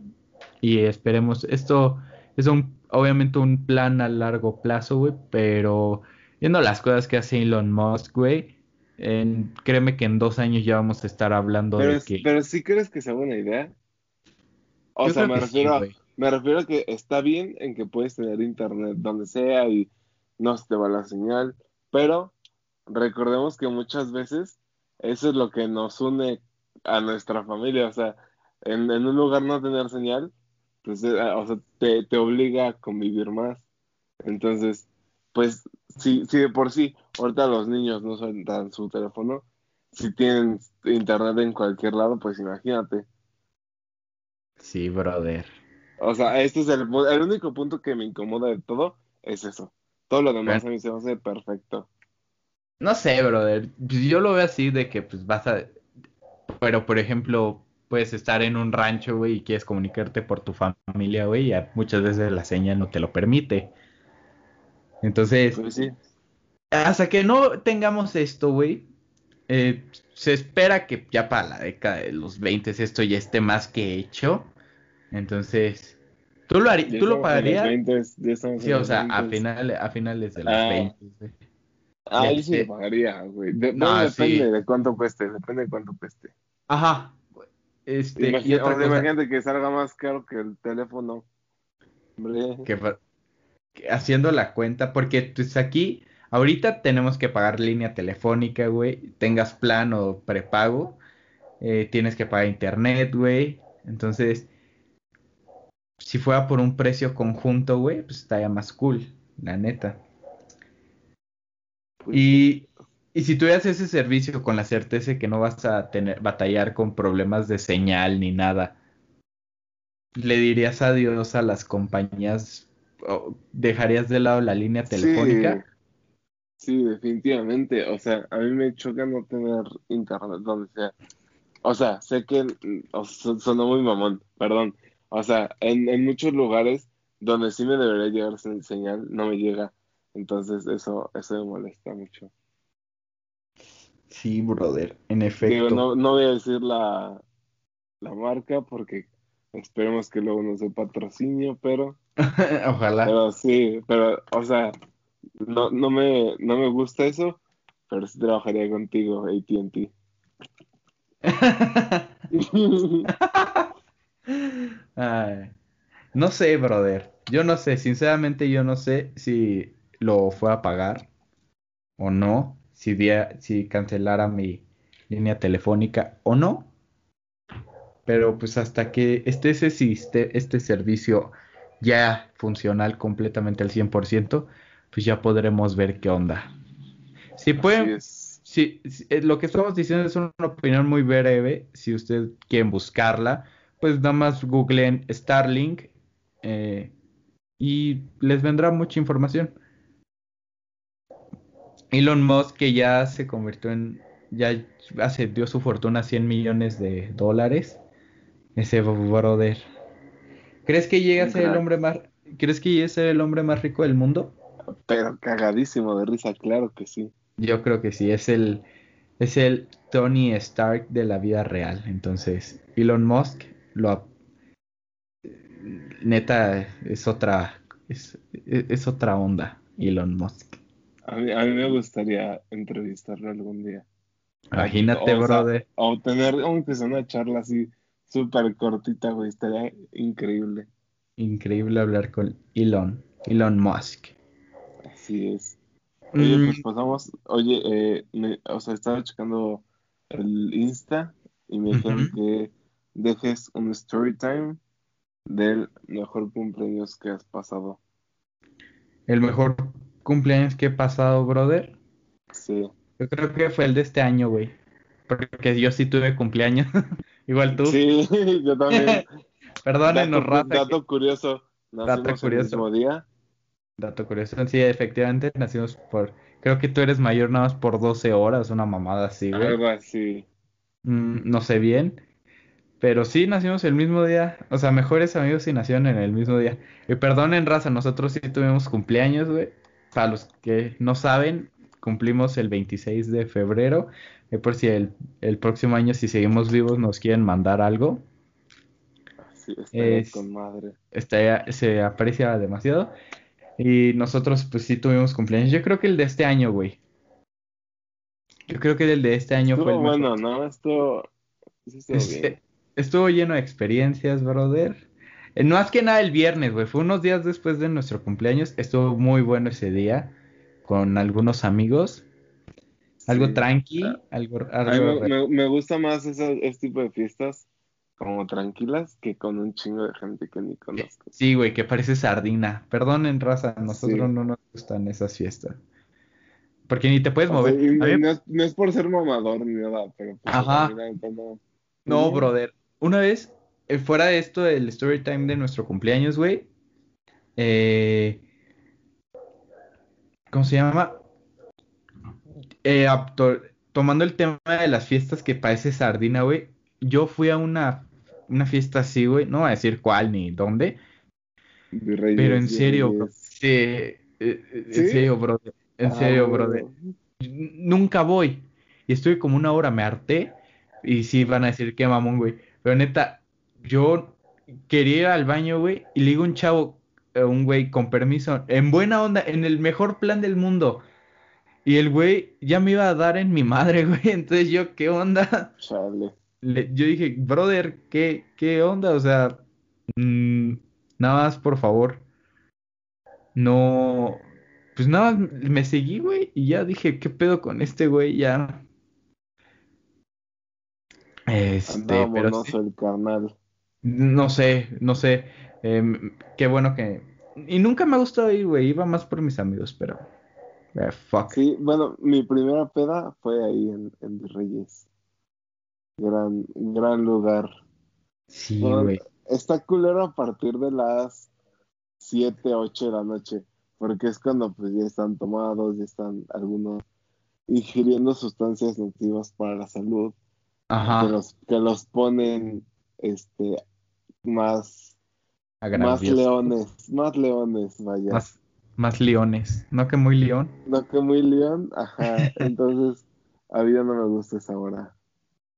Y esperemos, esto es un, obviamente un plan a largo plazo, güey, pero viendo las cosas que hace Elon Musk, güey, en- créeme que en dos años ya vamos a estar hablando Pero, de que... pero sí crees que sea buena idea. O Yo sea, me sí, refiero me refiero a que está bien en que puedes tener internet donde sea y no se te va la señal, pero recordemos que muchas veces eso es lo que nos une a nuestra familia. O sea, en, en un lugar no tener señal, pues, eh, o sea, te, te obliga a convivir más. Entonces, pues, si, si de por sí, ahorita los niños no sueltan su teléfono, si tienen internet en cualquier lado, pues imagínate. Sí, brother. O sea, este es el, el único punto que me incomoda de todo, es eso. Todo lo demás a mí se me hace perfecto. No sé, brother. Pues yo lo veo así de que pues vas a... Pero, por ejemplo, puedes estar en un rancho, güey, y quieres comunicarte por tu familia, güey, y muchas veces la señal no te lo permite. Entonces, Pues sí. hasta que no tengamos esto, güey, eh, se espera que ya para la década de los 20 esto ya esté más que hecho. Entonces, ¿tú lo, harí- Ya ¿tú lo pagarías? 20s, ya estamos Sí, o sea, a, 20s. final, a finales de los Ah. 20. güey. Ah, ahí sí lo pagaría, güey. De- No, depende sí. de cuánto cueste, depende de cuánto cueste. Ajá. Este, y Imagina- otra o sea, cosa imagínate que salga más caro que el teléfono. Hombre. que haciendo la cuenta, porque pues aquí, ahorita tenemos que pagar línea telefónica, güey, tengas plan o prepago, eh, tienes que pagar internet, güey, entonces, si fuera por un precio conjunto, güey, pues estaría más cool, la neta. Pues, Y, y si tuvieras ese servicio con la certeza de que no vas a tener, batallar con problemas de señal ni nada, ¿le dirías adiós a las compañías? ¿Dejarías de lado la línea telefónica? Sí, definitivamente. O sea, a mí me choca no tener internet donde sea. O sea, sé que o sonó muy mamón, perdón. O sea, en, en muchos lugares donde sí me debería llegar sin señal, no me llega. Entonces, eso, eso me molesta mucho. Sí, brother, en Digo, efecto. no, no voy a decir la, la marca porque esperemos que luego nos dé patrocinio, pero, Ojalá. pero sí, pero, o sea, no, no me, no me gusta eso, pero sí trabajaría contigo, AT&T. Ay, no sé, brother. Yo no sé, sinceramente yo no sé si lo fue a pagar o no, si, dia- si cancelara mi línea telefónica o no. Pero pues hasta que esté ese este servicio ya funcional completamente al 100%, pues ya podremos ver qué onda. Si pueden, sí, eh, lo que estamos diciendo es una opinión muy breve. Si ustedes quieren buscarla, pues nada más googleen Starlink eh, y les vendrá mucha información. Elon Musk, que ya se convirtió en, ya ascendió su fortuna a 100 millones de dólares. Ese brother. ¿Crees que llegue a ser el hombre más, ¿crees que llegue a ser el hombre más rico del mundo? Pero cagadísimo de risa, claro que sí. Yo creo que sí, es el, es el Tony Stark de la vida real. Entonces, Elon Musk lo neta es otra es, es- otra onda, Elon Musk. A mí, a mí me gustaría entrevistarlo algún día. Imagínate, O sea, brother. O tener, aunque sea una charla así súper cortita, güey, estaría increíble. Increíble hablar con Elon, Elon Musk. Así es. Oye, Mm, pues pasamos, oye, eh, me- o sea, estaba checando el Insta y me dijeron que dejes un story time del mejor cumpleaños que has pasado. el mejor cumpleaños que he pasado, brother. Sí. Yo creo que fue el de este año, güey. Porque yo sí tuve cumpleaños. Igual tú. Sí, yo también. Perdónenos, Dato, que- dato curioso, nacimos el curioso. mismo día. Dato curioso. Sí, efectivamente, nacimos por. Creo que tú eres mayor nada más por 12 horas, una mamada así, güey. Algo así. Mm, no sé bien. Pero sí nacimos el mismo día. O sea, mejores amigos sí nacieron en el mismo día. Y perdonen, raza, nosotros sí tuvimos cumpleaños, güey. Para los que no saben, cumplimos el 26 de febrero. Y por si el, el próximo año, si seguimos vivos, nos quieren mandar algo. Sí, estaría Es- con madre. Está, se aprecia demasiado. Y nosotros, pues sí tuvimos cumpleaños. Yo creo que el de este año, güey. Yo creo que el de este año fue Estuvo el mejor. bueno, ¿no? Estuvo, sí estuvo Este, bien. estuvo lleno de experiencias, brother. Eh, no más que nada el viernes, güey. Fue unos días después de nuestro cumpleaños. Estuvo muy bueno ese día. Con algunos amigos. Algo Sí. tranqui. Ah, Algo, algo me, me- me gusta más ese tipo de fiestas como tranquilas que con un chingo de gente que ni conozco. Sí, güey, que parece sardina. Perdonen, raza, a nosotros no nos gustan esas fiestas. Porque ni te puedes mover. no, es, por ser mamador ni nada, pero pues, Ajá. no. No, brother. Una vez, eh, fuera de esto del story time de nuestro cumpleaños, güey. Eh, ¿Cómo se llama? Eh, tomando el tema de las fiestas que parece sardina, güey. Yo fui a una, una fiesta así, güey. No voy a decir cuál ni dónde. pero en serio, sí, eh, en serio, brother. En serio, brother. Nunca voy. Y estoy como una hora, me harté. Y sí van a decir que mamón, güey. Pero neta, yo quería ir al baño, güey. Y le digo a un chavo, eh, un güey, con permiso, en buena onda, en el mejor plan del mundo. Y el güey ya me iba a dar en mi madre, güey. Entonces yo, ¿qué onda? Chale. yo dije, brother, ¿qué, qué onda? O sea, mm, nada más, por favor. No, pues nada, me seguí, güey, y ya dije, ¿qué pedo con este güey? Ya. Este, pero el carnal. No sé, no sé. Em, qué bueno que. Y nunca me ha gustado ir, güey. Iba más por mis amigos, pero. Eh, fuck. Sí, bueno, mi primera peda fue ahí en, en Reyes. Gran, gran lugar. Sí, güey. Está culero a partir de las 7, 8 de la noche porque es cuando pues ya están tomados, ya están algunos ingiriendo sustancias nocivas para la salud, Ajá. Que, los, que los ponen este más más leones, más leones, vaya. Más, más leones, no que muy león. No que muy león, ajá. Entonces, a mí no me gusta esa hora.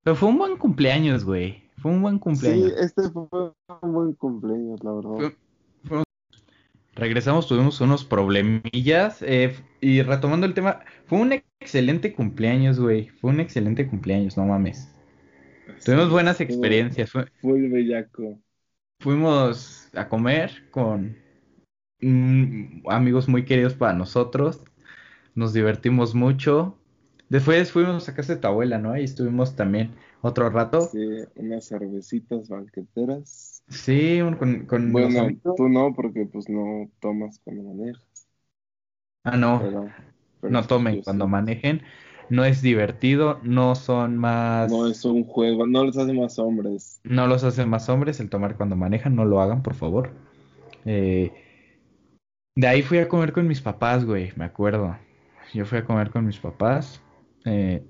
Pero fue un buen cumpleaños, güey. Fue un buen cumpleaños. Sí, este fue un buen cumpleaños, la verdad. Regresamos, tuvimos unos problemillas. Eh, y retomando el tema, fue un excelente cumpleaños, güey. Fue un excelente cumpleaños, no mames. Tuvimos buenas experiencias. Fue, fue bellaco. Fuimos a comer con mm, amigos muy queridos para nosotros. Nos divertimos mucho. Después fuimos a casa de tu abuela, ¿no? Ahí estuvimos también otro rato. Sí, unas cervecitas banqueteras. Sí, con, con Bueno, tú no, porque pues no tomas cuando manejas. Ah, no. no tomen cuando manejen. No es divertido, no son más... No es un juego, no los hace más hombres. No los hace más hombres el tomar cuando manejan, no lo hagan, por favor. Eh, de ahí fui a comer con mis papás, güey, me acuerdo. Yo fui a comer con mis papás. Eh,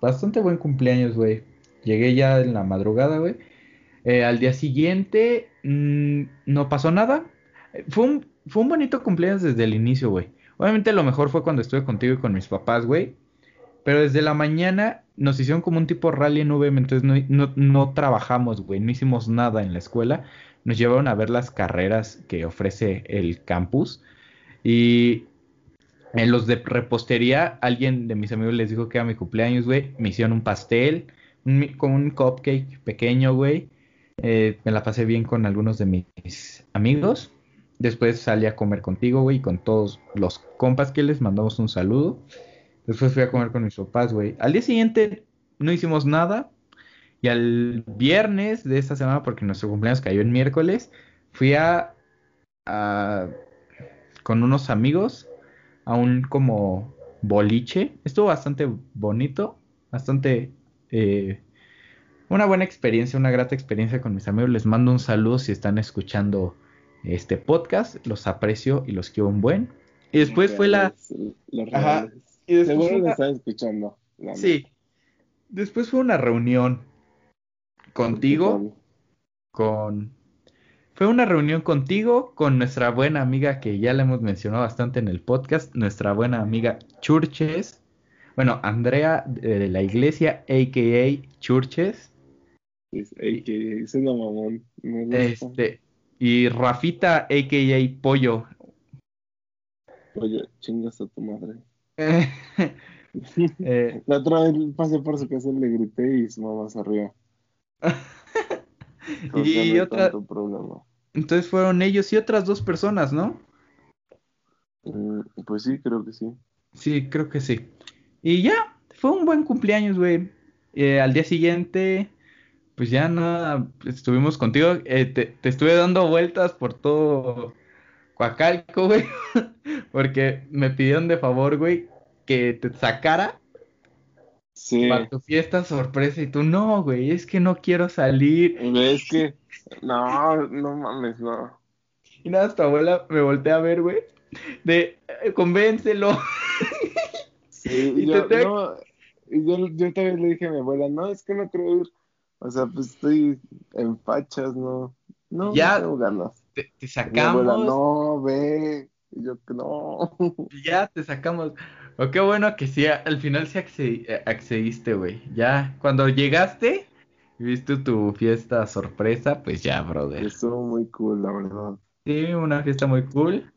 bastante buen cumpleaños, güey. Llegué ya en la madrugada, güey. Eh, al día siguiente mm, no pasó nada. Fue un, fue un bonito cumpleaños desde el inicio, güey. Obviamente lo mejor fue cuando estuve contigo y con mis papás, güey. Pero desde la mañana nos hicieron como un tipo rally en VM, entonces no, no, trabajamos, güey. No hicimos nada en la escuela. Nos llevaron a ver las carreras que ofrece el campus. Y en los de repostería, alguien de mis amigos les dijo que era mi cumpleaños, güey. Me hicieron un pastel, con un cupcake pequeño, güey. Eh, me la pasé bien con algunos de mis amigos. Después salí a comer contigo, güey, con todos los compas que les mandamos un saludo. Después fui a comer con mis papás, güey. Al día siguiente no hicimos nada. Y al viernes de esta semana, porque nuestro cumpleaños cayó en miércoles, fui a, con unos amigos a un como boliche. Estuvo bastante bonito, bastante eh, una buena experiencia, una grata experiencia con mis amigos. Les mando un saludo si están escuchando este podcast. Los aprecio y los quiero un buen. Y después fue la... Ajá. Y después Seguro lo escuchando. sí. Después fue una reunión contigo, con... Fue una reunión contigo, con nuestra buena amiga que ya la hemos mencionado bastante en el podcast, nuestra buena amiga Churches. Bueno, Andrea de la iglesia, a.k.a. Churches. Es es una mamón. este, y Rafita, a.k.a. Pollo. Pollo, chingas a tu madre. eh, la otra vez pasé por su casa y le grité y su mamá se rió. y otra... Entonces fueron ellos y otras dos personas, ¿no? Mm, pues sí, creo que sí. Sí, creo que sí. Y ya, fue un buen cumpleaños, güey. Eh, al día siguiente pues ya nada, estuvimos contigo, eh, te, te estuve dando vueltas por todo Coacalco, güey, porque me pidieron de favor, güey, que te sacara Sí, para tu fiesta sorpresa y tú, no, güey, es que no quiero salir. es que, no, no mames, no. Y nada, tu abuela me voltea a ver, güey, de, eh, convéncelo. Sí, Y yo, te no, y yo, yo también le dije a mi abuela, no, es que no creo ir. O sea, pues estoy en fachas, no, no, Ya. no tengo ganas. Te, te Y mi abuela, sacamos, no, ve. Y yo, que no. ya te sacamos. O qué bueno que sí, al final sí accedi- eh, accediste, güey. Ya, cuando llegaste y viste tu fiesta sorpresa, pues ya, brother. Estuvo muy cool, la verdad. Sí, una fiesta muy cool.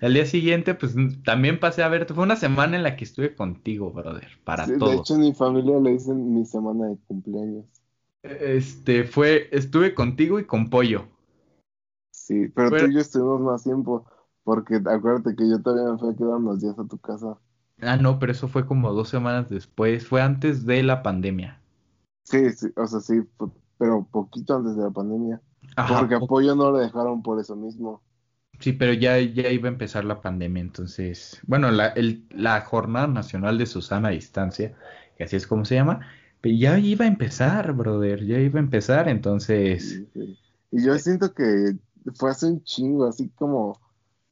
Al día siguiente, pues también pasé a verte. Fue una semana en la que estuve contigo, brother, para Sí, de todo. hecho, en mi familia le dicen mi semana de cumpleaños. Este, fue, estuve contigo y con Pollo. Sí, pero Pero- tú y yo estuvimos más tiempo, porque acuérdate que yo todavía me fui a quedar unos días a tu casa. Ah, no, pero eso fue como dos semanas después. Fue antes de la pandemia. Sí, sí, o sea, sí, pero poquito antes de la pandemia. Ajá, Porque a po- Pollo no lo dejaron por eso mismo. sí, pero ya, ya iba a empezar la pandemia, entonces, bueno, la, el- la Jornada Nacional de Susana a Distancia, que así es como se llama, pero ya iba a empezar, brother, ya iba a empezar, entonces, Sí, sí. Y yo siento que fue hace un chingo, así como,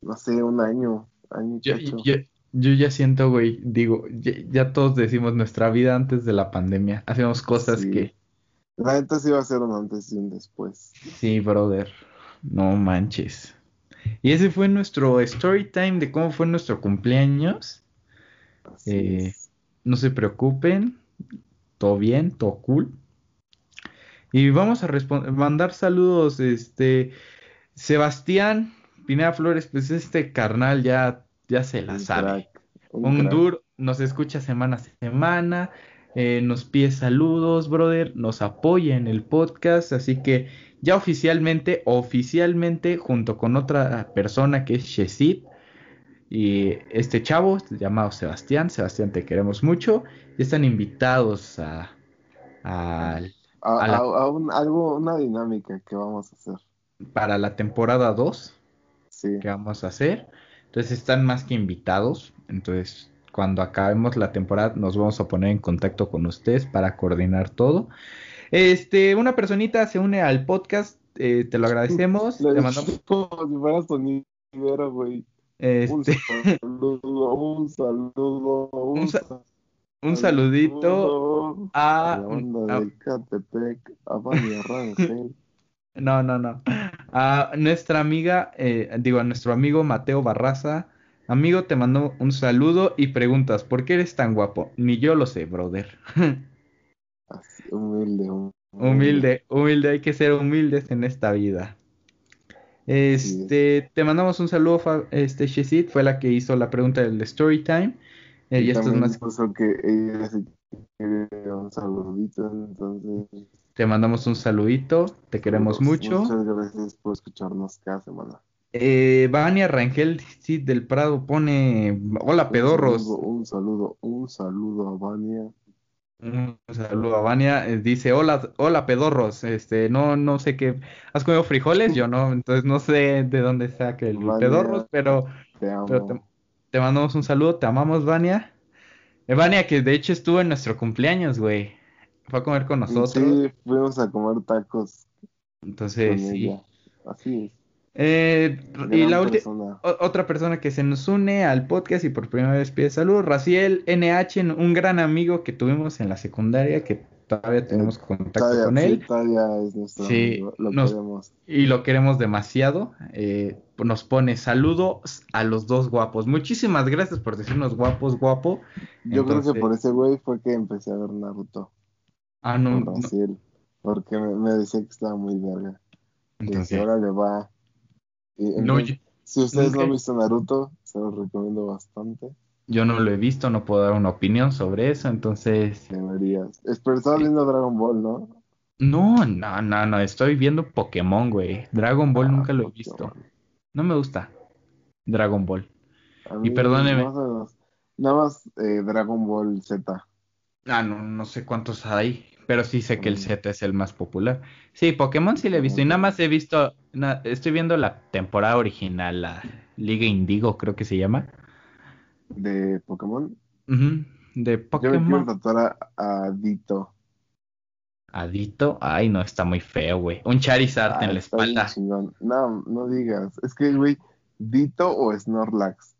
no sé, un año, año y yo, yo, yo ya siento, güey, digo, ya, ya todos decimos nuestra vida antes de la pandemia, hacíamos cosas Sí. que, La neta sí iba a ser un antes y un después. sí, brother, no manches. Y ese fue nuestro story time de cómo fue nuestro cumpleaños. Eh. No se preocupen, todo bien, todo cool. Y vamos a mandar saludos, este, Sebastián Pineda Flores, pues este carnal ya, ya se la Un sabe. crack, un Un duro, nos escucha semana a semana, eh, nos pide saludos, brother, nos apoya en el podcast, así que ya oficialmente, oficialmente, junto con otra persona que es Shesid, y este chavo llamado Sebastián, Sebastián te queremos mucho, ya están invitados a, a- A, a la- a- a un- algo, una dinámica que vamos a hacer. para la temporada 2 Sí. que vamos a hacer. Entonces están más que invitados. Entonces, cuando acabemos la temporada, nos vamos a poner en contacto con ustedes para coordinar todo. Este, una personita se une al podcast, eh, te lo agradecemos. Lo Te mandamos, como si fuera sonidero, güey. Un este, saludo, un saludo, un, Un sa- un saludito saludo a, a la banda a- de Catepec, a Rangel. no, no, no, a nuestra amiga, eh, digo, a nuestro amigo Mateo Barraza. Amigo, te mando un saludo y preguntas, ¿por qué eres tan guapo? Ni yo lo sé, brother. Humilde, hum- Humilde, humilde, hay que ser humildes en esta vida. Este, te mandamos un saludo, este, Shesid, fue la que hizo la pregunta del story time. Eh, y Y esto es más, que ella se quiere un saludito, entonces. Te mandamos un saludito, te queremos pues, mucho. Muchas gracias por escucharnos cada semana. Eh, Vania Rangel Cid del Prado pone, hola pedorros. Un saludo, un saludo, un saludo a Vania. Un saludo a Vania, eh, dice, hola, hola pedorros, este, no, no sé qué, ¿has comido frijoles? Yo no, entonces no sé de dónde saca el Vania. pedorros, pero Te amo. Pero te, te mandamos un saludo, te amamos, Vania. Eh, Vania, que de hecho estuvo en nuestro cumpleaños, güey. Fue a comer con nosotros. Sí, fuimos a comer tacos Entonces, sí. ella. Así es. Eh, y la última, otra persona que se nos une al podcast y por primera vez pide salud, Raciel NH, un gran amigo que tuvimos en la secundaria, que todavía tenemos contacto Todavía, con sí, él. todavía es nuestro Sí, amigo, lo nos- queremos. Y lo queremos demasiado. Eh, nos pone saludos a los dos guapos. Muchísimas gracias por decirnos guapos, guapo. Yo creo que por ese güey fue que empecé a ver Naruto Ah, no, porque me, me decía que estaba muy verga. Entonces- ahora le va. Y No, yo, si ustedes no han visto Naruto, se los recomiendo bastante. yo no lo he visto, no puedo dar una opinión sobre eso, entonces... Deberías. Es, pero estabas viendo Dragon Ball, ¿no? No, no, no, no, estoy viendo Pokémon, güey. Dragon Ball Ah, nunca lo he Pokémon. visto. No me gusta Dragon Ball. Y perdóneme. más o menos, nada más eh, Dragon Ball Z. Ah, no, no sé cuántos hay, Pero sí sé que el. Z es el más popular. Sí, Pokémon sí le he visto. Y nada más he visto. na- estoy viendo la temporada original, la Liga Indigo, creo que se llama. De Pokémon. De Yo me quiero Pokémon. tatuar a, a Dito. Adito. Ay, no, está muy feo, güey. Un Charizard Ah, en la está bien espalda. No, no digas. Es que, güey, Dito o Snorlax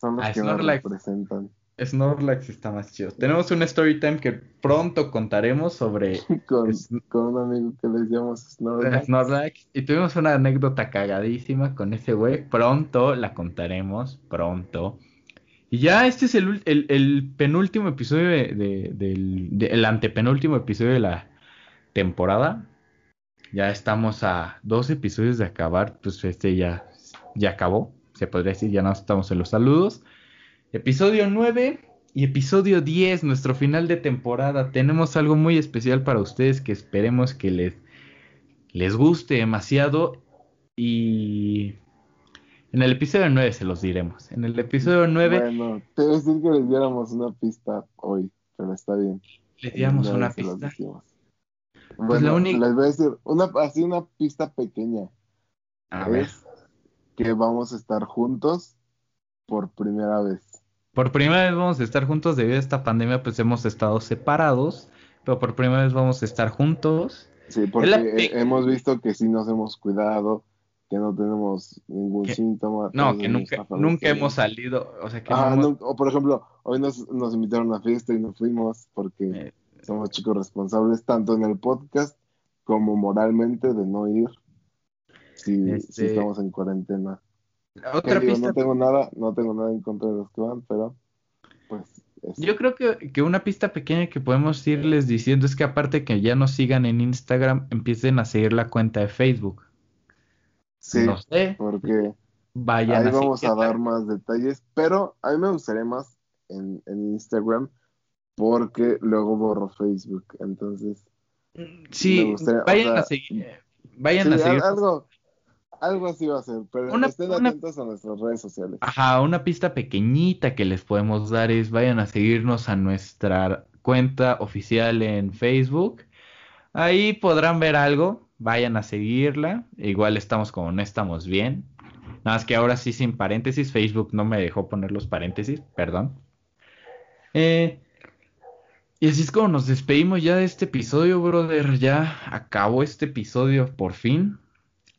son los Ah, que Snorlax. me representan. Snorlax está más chido. Tenemos un story time que pronto contaremos sobre Con, Es- con un amigo que les llamamos Snorlax. Snorlax. Y tuvimos una anécdota cagadísima con ese güey. Pronto la contaremos, pronto. Y ya este es el, el- el penúltimo episodio de, de- del de- el antepenúltimo episodio de la temporada. Ya estamos a dos episodios de acabar. Pues este ya, ya acabó. Se podría decir, ya no estamos en los saludos. Episodio 9 y episodio 10, nuestro final de temporada. Tenemos algo muy especial para ustedes que esperemos que les, les guste demasiado. Y en el episodio 9 se los diremos. En el episodio 9 Bueno, te iba a decir que les diéramos una pista hoy, pero está bien. les damos Una pista. Pues Bueno, la única- les voy a decir una, así una pista pequeña. A ver. Es que vamos a estar juntos por primera vez. Por primera vez vamos a estar juntos debido a esta pandemia, pues hemos estado separados. Pero por primera vez vamos a estar juntos. Sí, porque la hemos visto que sí nos hemos cuidado, que no tenemos ningún Que- síntoma. No, que nunca, nunca hemos salido. O sea que Ajá, no hemos- no- o por ejemplo, hoy nos, nos invitaron a fiesta y no fuimos porque Eh, somos chicos responsables tanto en el podcast como moralmente de no ir si, si Este, estamos en cuarentena. Otra Que digo, pista. no tengo nada, no tengo nada en contra de los que van, pero pues. Yo creo que, que una pista pequeña que podemos irles diciendo es que aparte que ya nos sigan en Instagram, empiecen a seguir la cuenta de Facebook. sí, No sé, porque vayan ahí vamos a dar más detalles, pero a mí me gustaría más en, en Instagram porque luego borro Facebook, entonces Sí, o vayan sea, a seguir. Vayan sí, a seguir. algo, algo así va a ser, pero Una- estén una- atentos a nuestras redes sociales. Ajá, una pista pequeñita que les podemos dar es vayan a seguirnos a nuestra cuenta oficial en Facebook. Ahí podrán ver algo, vayan a seguirla. Igual estamos como no estamos bien. Nada más que ahora sí sin paréntesis, Facebook no me dejó poner los paréntesis, perdón. Eh, y así es como nos despedimos ya de este episodio, brother. Ya acabó este episodio por fin.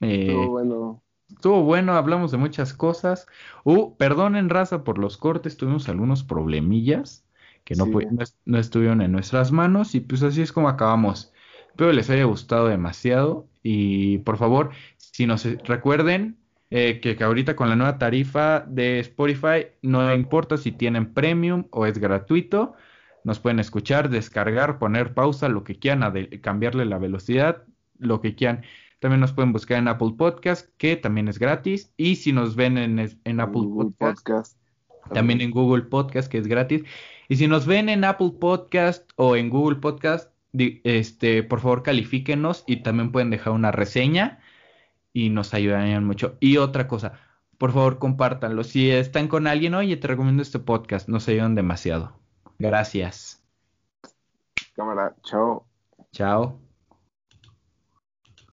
Eh, Pero bueno, Estuvo bueno, hablamos de muchas cosas. Uh, perdonen, raza, por los cortes, tuvimos algunos problemillas que no, Sí. no, est- no estuvieron en nuestras manos y pues así es como acabamos. Espero les haya gustado demasiado y por favor, si nos eh, recuerden eh, que, que ahorita con la nueva tarifa de Spotify, no importa si tienen premium o es gratuito, nos pueden escuchar, descargar, poner pausa, lo que quieran, cambiarle la velocidad, lo que quieran. También nos pueden buscar en Apple Podcast, que también es gratis. Y si nos ven en, en Apple Google Podcast, Podcast. también en Google Podcast, que es gratis. Y si nos ven en Apple Podcast o en Google Podcast, este, por favor califíquenos y también pueden dejar una reseña y nos ayudarían mucho. Y otra cosa, por favor compártanlo. Si están con alguien, oye, te recomiendo este podcast, nos ayudan demasiado. Gracias. Cámara, chao. Chao.